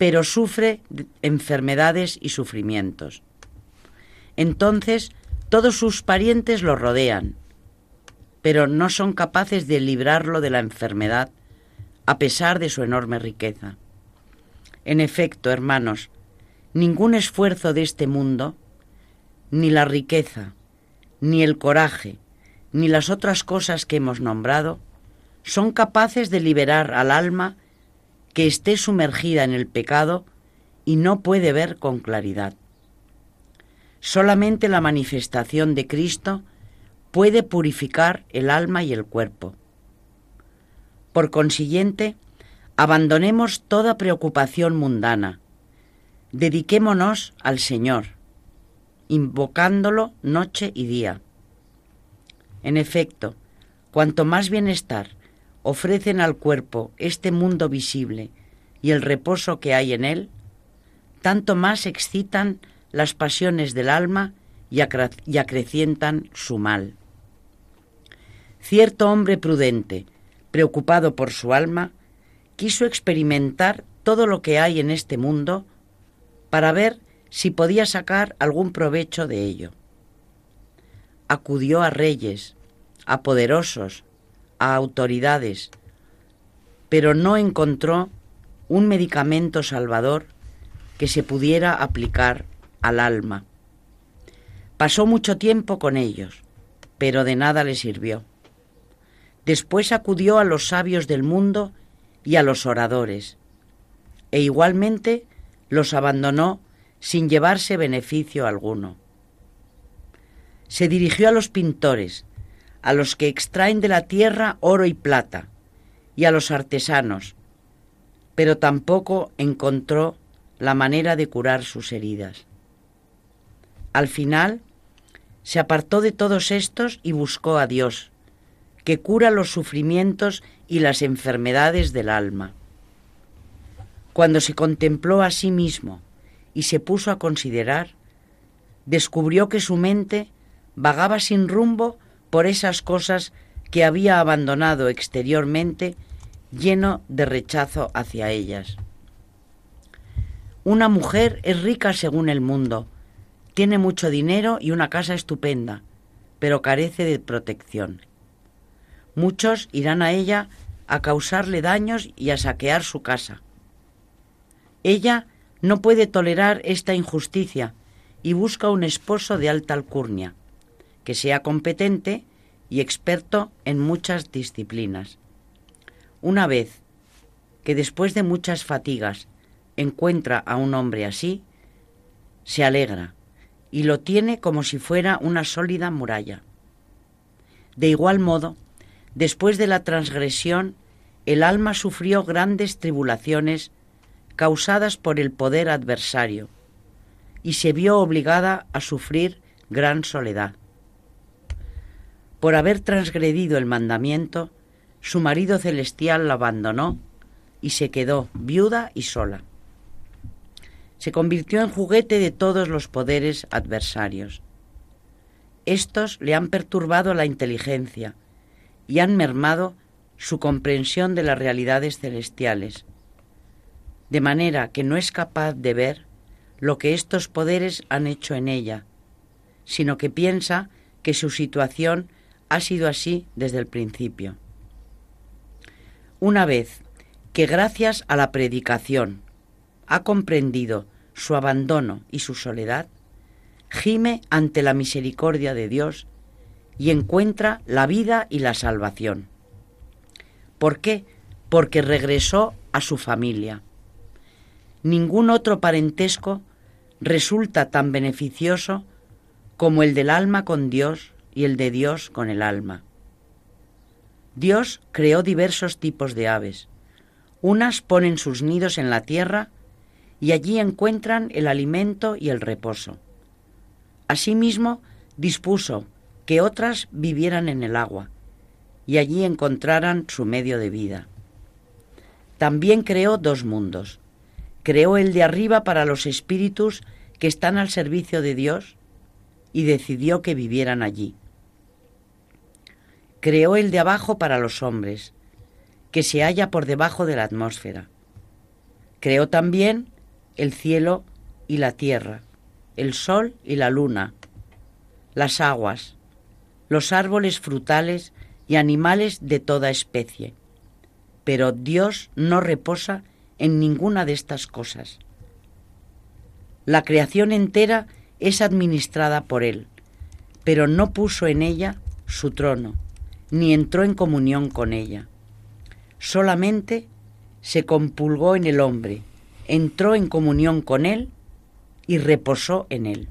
pero sufre enfermedades y sufrimientos. Entonces todos sus parientes lo rodean, pero no son capaces de librarlo de la enfermedad a pesar de su enorme riqueza. En efecto, hermanos, ningún esfuerzo de este mundo, ni la riqueza, ni el coraje, ni las otras cosas que hemos nombrado, son capaces de liberar al alma que esté sumergida en el pecado y no puede ver con claridad. Solamente la manifestación de Cristo puede purificar el alma y el cuerpo. Por consiguiente, abandonemos toda preocupación mundana, dediquémonos al Señor, invocándolo noche y día. En efecto, cuanto más bienestar ofrecen al cuerpo este mundo visible y el reposo que hay en él, tanto más excitan las pasiones del alma y, acrecientan su mal. Cierto hombre prudente, preocupado por su alma, quiso experimentar todo lo que hay en este mundo para ver si podía sacar algún provecho de ello. Acudió a reyes, a poderosos, a autoridades, pero no encontró un medicamento salvador que se pudiera aplicar al alma. Pasó mucho tiempo con ellos, pero de nada le sirvió. Después acudió a los sabios del mundo y a los oradores, e igualmente los abandonó sin llevarse beneficio alguno. Se dirigió a los pintores, a los que extraen de la tierra oro y plata, y a los artesanos, pero tampoco encontró la manera de curar sus heridas. Al final, se apartó de todos estos y buscó a Dios, que cura los sufrimientos y las enfermedades del alma. Cuando se contempló a sí mismo y se puso a considerar, descubrió que su mente vagaba sin rumbo por esas cosas que había abandonado exteriormente lleno de rechazo hacia ellas. Una mujer es rica según el mundo, tiene mucho dinero y una casa estupenda, pero carece de protección. Muchos irán a ella a causarle daños y a saquear su casa. Ella no puede tolerar esta injusticia y busca un esposo de alta alcurnia, que sea competente y experto en muchas disciplinas. Una vez que después de muchas fatigas encuentra a un hombre así, se alegra y lo tiene como si fuera una sólida muralla. De igual modo, después de la transgresión, el alma sufrió grandes tribulaciones causadas por el poder adversario y se vio obligada a sufrir gran soledad. Por haber transgredido el mandamiento, su marido celestial la abandonó y se quedó viuda y sola se convirtió en juguete de todos los poderes adversarios. Estos le han perturbado la inteligencia y han mermado su comprensión de las realidades celestiales, de manera que no es capaz de ver lo que estos poderes han hecho en ella, sino que piensa que su situación ha sido así desde el principio. Una vez que gracias a la predicación ha comprendido su abandono y su soledad, gime ante la misericordia de Dios y encuentra la vida y la salvación. ¿Por qué? Porque regresó a su familia. Ningún otro parentesco resulta tan beneficioso como el del alma con Dios y el de Dios con el alma. Dios creó diversos tipos de aves. Unas ponen sus nidos en la tierra y allí encuentran el alimento y el reposo. Asimismo, dispuso que otras vivieran en el agua y allí encontraran su medio de vida. También creó dos mundos. Creó el de arriba para los espíritus que están al servicio de Dios y decidió que vivieran allí. Creó el de abajo para los hombres, que se halla por debajo de la atmósfera. Creó también el cielo y la tierra, el sol y la luna, las aguas, los árboles frutales y animales de toda especie. Pero Dios no reposa en ninguna de estas cosas. La creación entera es administrada por Él, pero no puso en ella su trono, ni entró en comunión con ella. Solamente se compulgó en el hombre, entró en comunión con Él y reposó en Él.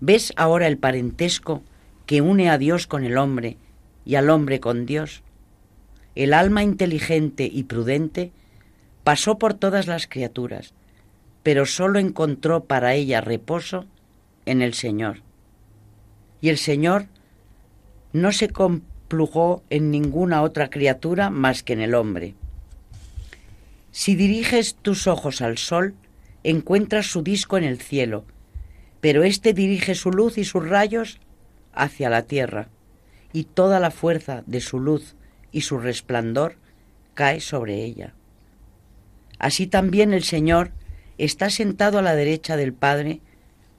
¿Ves ahora el parentesco que une a Dios con el hombre y al hombre con Dios? El alma inteligente y prudente pasó por todas las criaturas, pero sólo encontró para ella reposo en el Señor. Y el Señor no se complujó en ninguna otra criatura más que en el hombre. Si diriges tus ojos al sol, encuentras su disco en el cielo, pero éste dirige su luz y sus rayos hacia la tierra, y toda la fuerza de su luz y su resplandor cae sobre ella. Así también el Señor está sentado a la derecha del Padre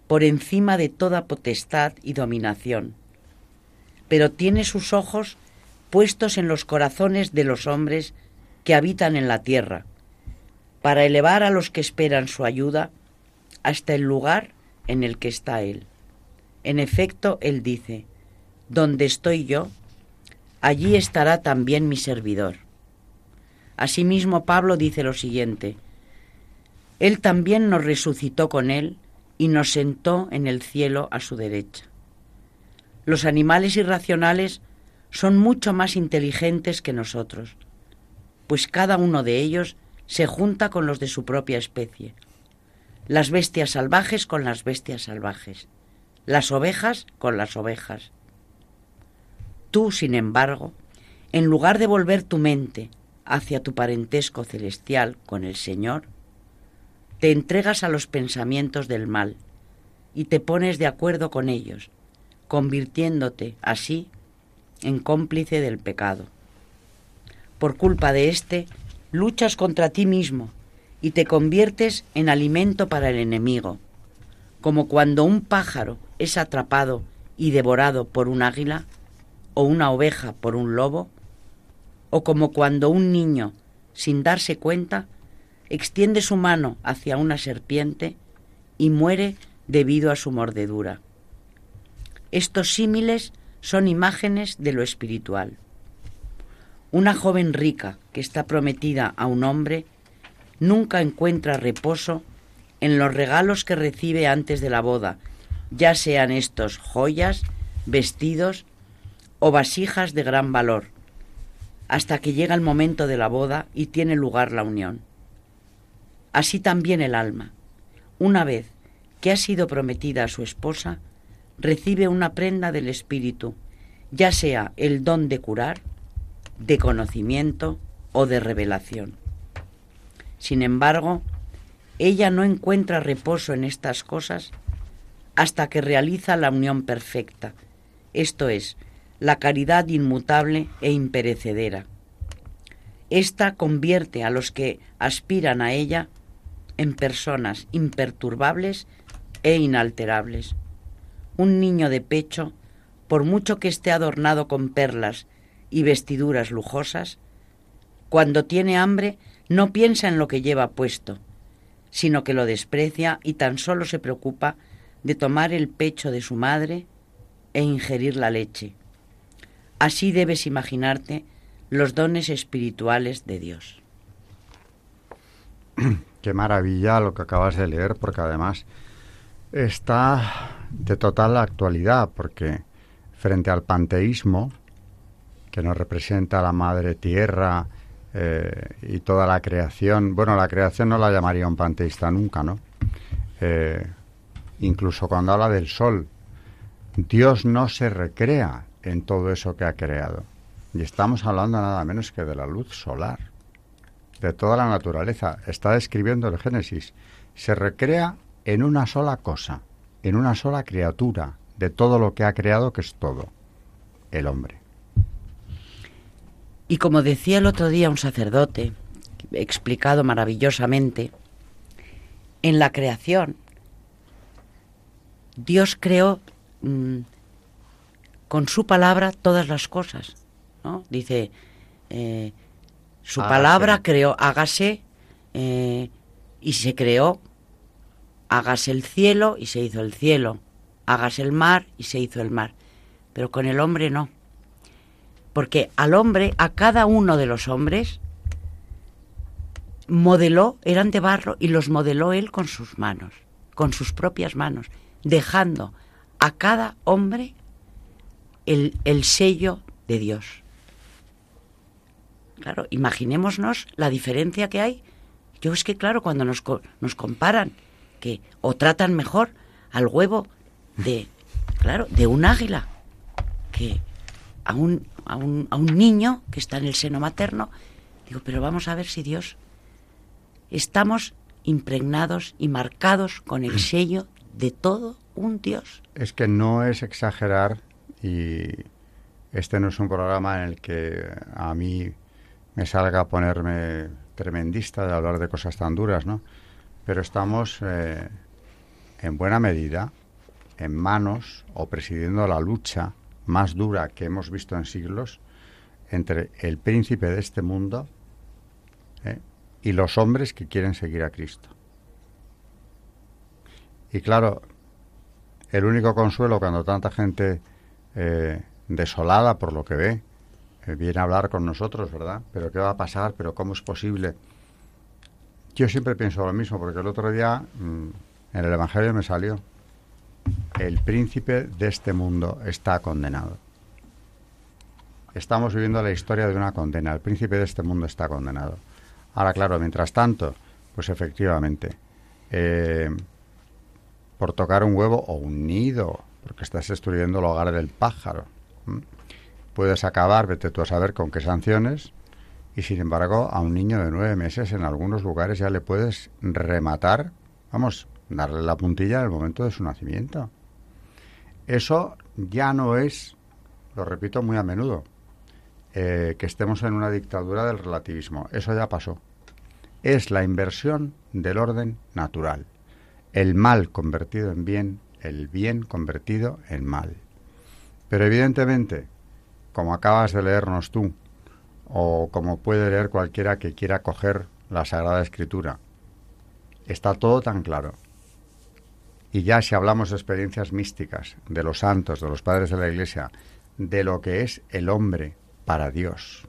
por encima de toda potestad y dominación, pero tiene sus ojos puestos en los corazones de los hombres que habitan en la tierra, para elevar a los que esperan su ayuda hasta el lugar en el que está Él. En efecto, Él dice, donde estoy yo, allí estará también mi servidor. Asimismo, Pablo dice lo siguiente, Él también nos resucitó con Él y nos sentó en el cielo a su derecha. Los animales irracionales son mucho más inteligentes que nosotros, pues cada uno de ellos se junta con los de su propia especie, las bestias salvajes con las bestias salvajes, las ovejas con las ovejas. Tú, sin embargo, en lugar de volver tu mente hacia tu parentesco celestial con el Señor, te entregas a los pensamientos del mal y te pones de acuerdo con ellos, convirtiéndote así en cómplice del pecado. Por culpa de éste, luchas contra ti mismo y te conviertes en alimento para el enemigo, como cuando un pájaro es atrapado y devorado por un águila, o una oveja por un lobo, o como cuando un niño, sin darse cuenta, extiende su mano hacia una serpiente y muere debido a su mordedura. Estos símiles son imágenes de lo espiritual. Una joven rica que está prometida a un hombre nunca encuentra reposo en los regalos que recibe antes de la boda, ya sean estos joyas, vestidos o vasijas de gran valor, hasta que llega el momento de la boda y tiene lugar la unión. Así también el alma, una vez que ha sido prometida a su esposa, recibe una prenda del Espíritu, ya sea el don de curar, de conocimiento o de revelación. Sin embargo, ella no encuentra reposo en estas cosas hasta que realiza la unión perfecta, esto es, la caridad inmutable e imperecedera. Esta convierte a los que aspiran a ella en personas imperturbables e inalterables. Un niño de pecho, por mucho que esté adornado con perlas y vestiduras lujosas, cuando tiene hambre no piensa en lo que lleva puesto, sino que lo desprecia y tan solo se preocupa de tomar el pecho de su madre e ingerir la leche. Así debes imaginarte los dones espirituales de Dios. Qué maravilla lo que acabas de leer, porque además está de total actualidad, porque frente al panteísmo, que nos representa la Madre Tierra eh, y toda la creación, bueno, la creación no la llamaría un panteísta nunca, ¿no? Eh, incluso cuando habla del sol, Dios no se recrea en todo eso que ha creado. Y estamos hablando nada menos que de la luz solar de toda la naturaleza. Está describiendo el Génesis. Se recrea en una sola cosa, en una sola criatura, de todo lo que ha creado, que es todo, el hombre. Y como decía el otro día un sacerdote, explicado maravillosamente, en la creación, Dios creó mm, con su palabra todas las cosas. ¿no? Dice, eh, su palabra creó, hágase eh, y se creó, hágase el cielo y se hizo el cielo, hágase el mar y se hizo el mar, pero con el hombre no, porque al hombre, a cada uno de los hombres, modeló, eran de barro y los modeló él con sus manos, con sus propias manos, dejando a cada hombre el, el sello de Dios. Claro, imaginémonos la diferencia que hay. Yo es que, claro, cuando nos, nos comparan que o tratan mejor al huevo de, claro, de un águila que a un, a un, a un niño que está en el seno materno, digo, pero vamos a ver si Dios estamos impregnados y marcados con el sello de todo un Dios. Es que no es exagerar y este no es un programa en el que a mí me salga a ponerme tremendista de hablar de cosas tan duras, ¿no? Pero estamos eh, en buena medida en manos o presidiendo la lucha más dura que hemos visto en siglos entre el príncipe de este mundo ¿eh? y los hombres que quieren seguir a Cristo. Y claro, el único consuelo cuando tanta gente eh, desolada por lo que ve, viene a hablar con nosotros, ¿verdad? Pero ¿qué va a pasar? ¿Pero cómo es posible? Yo siempre pienso lo mismo, porque el otro día mm, en el Evangelio me salió, el príncipe de este mundo está condenado. Estamos viviendo la historia de una condena, el príncipe de este mundo está condenado. Ahora, claro, mientras tanto, pues efectivamente, eh, por tocar un huevo o un nido, porque estás destruyendo el hogar del pájaro, puedes acabar, vete tú a saber con qué sanciones, y sin embargo a un niño de nueve meses en algunos lugares ya le puedes rematar, vamos, darle la puntilla en el momento de su nacimiento. Eso ya no es, lo repito muy a menudo, eh, que estemos en una dictadura del relativismo. Eso ya pasó. Es la inversión del orden natural. El mal convertido en bien, el bien convertido en mal. Pero evidentemente, como acabas de leernos tú, o como puede leer cualquiera que quiera coger la Sagrada Escritura. Está todo tan claro. Y ya si hablamos de experiencias místicas, de los santos, de los padres de la Iglesia, de lo que es el hombre para Dios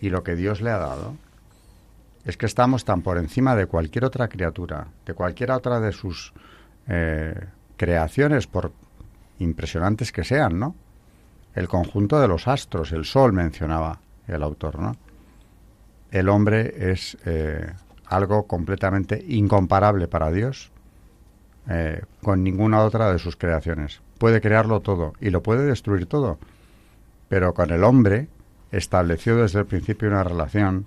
y lo que Dios le ha dado, es que estamos tan por encima de cualquier otra criatura, de cualquier otra de sus eh, creaciones, por impresionantes que sean, ¿no? el conjunto de los astros, el sol mencionaba el autor, ¿no? El hombre es eh, algo completamente incomparable para Dios eh, con ninguna otra de sus creaciones. Puede crearlo todo y lo puede destruir todo, pero con el hombre estableció desde el principio una relación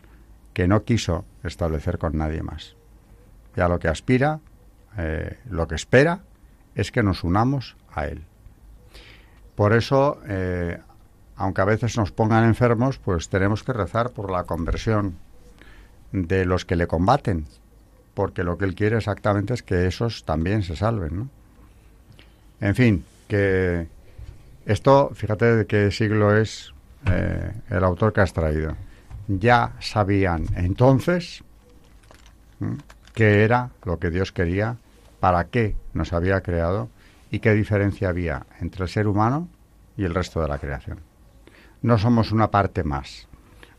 que no quiso establecer con nadie más. Ya lo que aspira, eh, lo que espera, es que nos unamos a Él. Por eso, aunque a veces nos pongan enfermos, pues tenemos que rezar por la conversión de los que le combaten, porque lo que él quiere exactamente es que esos también se salven. En fin, que esto, fíjate de qué siglo es eh, el autor que has traído. Ya sabían entonces qué era lo que Dios quería, para qué nos había creado y qué diferencia había entre el ser humano y el resto de la creación. No somos una parte más,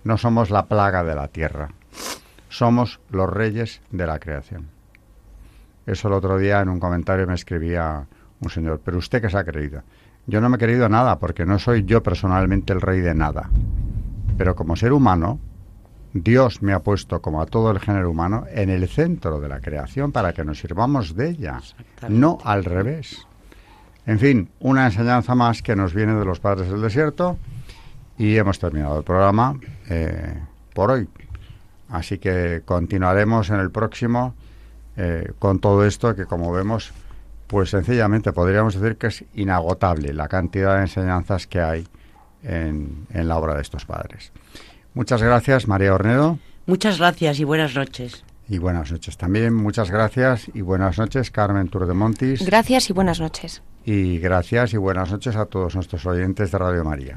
no somos la plaga de la tierra, somos los reyes de la creación. Eso el otro día en un comentario me escribía un señor, pero usted qué se ha creído. Yo no me he creído nada porque no soy yo personalmente el rey de nada. Pero como ser humano, Dios me ha puesto, como a todo el género humano, en el centro de la creación para que nos sirvamos de ella, no al revés. En fin, una enseñanza más que nos viene de los padres del desierto y hemos terminado el programa eh, por hoy. Así que continuaremos en el próximo eh, con todo esto que como vemos, pues sencillamente podríamos decir que es inagotable la cantidad de enseñanzas que hay en, en la obra de estos padres. Muchas gracias, María Ornedo. Muchas gracias y buenas noches. Y buenas noches también. Muchas gracias y buenas noches, Carmen Turdemontis. Gracias y buenas noches. Y gracias y buenas noches a todos nuestros oyentes de Radio María.